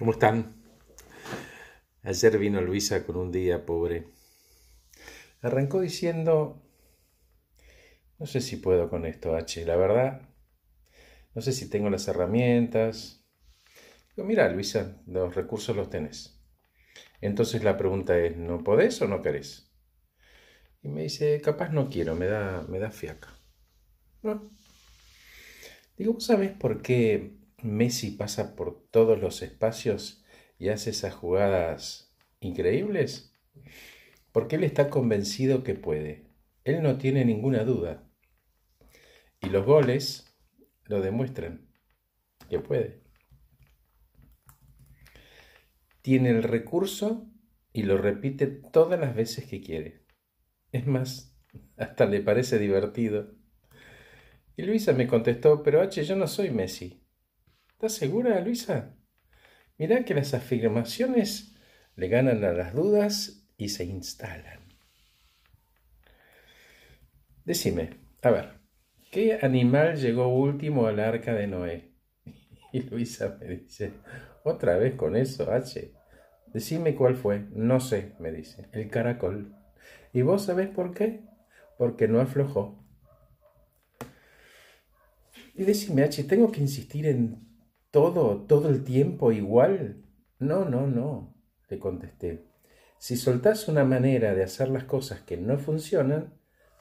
¿Cómo están? Ayer vino Luisa con un día pobre. Arrancó diciendo, no sé si puedo con esto, H, la verdad, no sé si tengo las herramientas. Digo, mira, Luisa, los recursos los tenés. Entonces la pregunta es, ¿no podés o no querés? Y me dice, capaz no quiero, me da, me da fiaca. Digo, ¿vos sabés por qué Messi pasa por todos los espacios y hace esas jugadas increíbles? Porque él está convencido que puede. Él no tiene ninguna duda. Y los goles lo demuestran que puede. Tiene el recurso y lo repite todas las veces que quiere. Es más, hasta le parece divertido. Y Luisa me contestó, pero H, yo no soy Messi. ¿Estás segura, Luisa? Mirá que las afirmaciones le ganan a las dudas y se instalan. Decime, a ver, ¿qué animal llegó último al arca de Noé? Y Luisa me dice, otra vez con eso, H. Decime cuál fue. No sé, me dice, el caracol. ¿Y vos sabés por qué? Porque no aflojó. Y decime, H, ¿tengo que insistir en todo, todo el tiempo igual? No, no, no, le contesté. Si soltás una manera de hacer las cosas que no funcionan,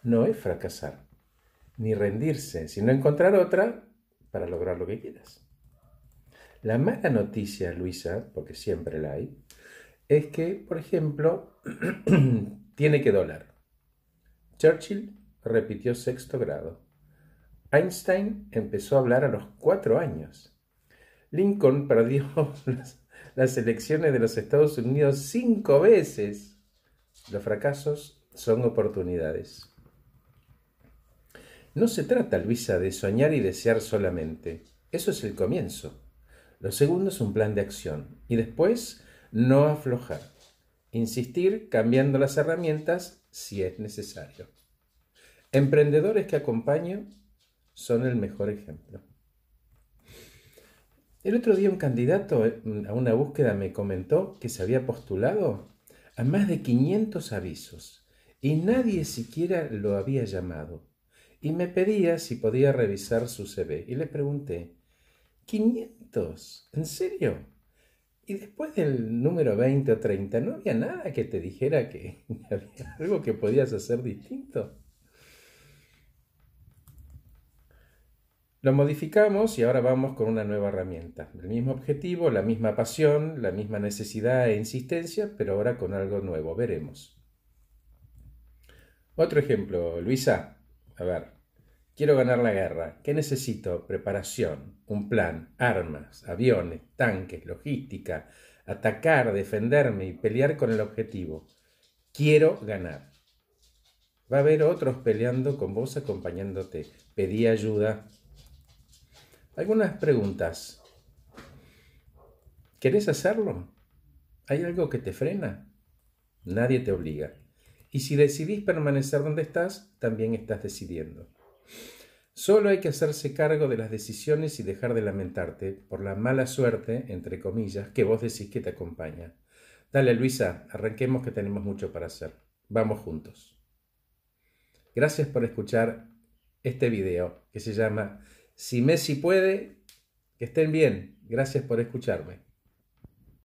no es fracasar, ni rendirse, sino encontrar otra para lograr lo que quieras. La mala noticia, Luisa, porque siempre la hay, es que, por ejemplo, tiene que doler. Churchill repitió sexto grado. Einstein empezó a hablar a los cuatro años. Lincoln perdió las, elecciones de los Estados Unidos cinco veces. Los fracasos son oportunidades. No se trata, Luisa, de soñar y desear solamente. Eso es el comienzo. Lo segundo es un plan de acción. Y después, no aflojar. Insistir cambiando las herramientas si es necesario. Emprendedores que acompaño son el mejor ejemplo. El otro día un candidato eh, a una búsqueda me comentó que se había postulado a más de 500 avisos y nadie siquiera lo había llamado. Y me pedía si podía revisar su CV. Y le pregunté, ¿500? ¿En serio? Y después del número 20 o 30, ¿no había nada que te dijera que había algo que podías hacer distinto? Lo modificamos y ahora vamos con una nueva herramienta. El mismo objetivo, la misma pasión, la misma necesidad e insistencia, pero ahora con algo nuevo. Veremos. Otro ejemplo, Luisa. A ver, quiero ganar la guerra. ¿Qué necesito? Preparación, un plan, armas, aviones, tanques, logística, atacar, defenderme y pelear con el objetivo. Quiero ganar. Va a haber otros peleando con vos acompañándote. Pedí ayuda, algunas preguntas. ¿Querés hacerlo? ¿Hay algo que te frena? Nadie te obliga. Y si decidís permanecer donde estás, también estás decidiendo. Solo hay que hacerse cargo de las decisiones y dejar de lamentarte por la mala suerte, entre comillas, que vos decís que te acompaña. Dale, Luisa, arranquemos que tenemos mucho para hacer. Vamos juntos. Gracias por escuchar este video que se llama si Messi puede, que estén bien. Gracias por escucharme.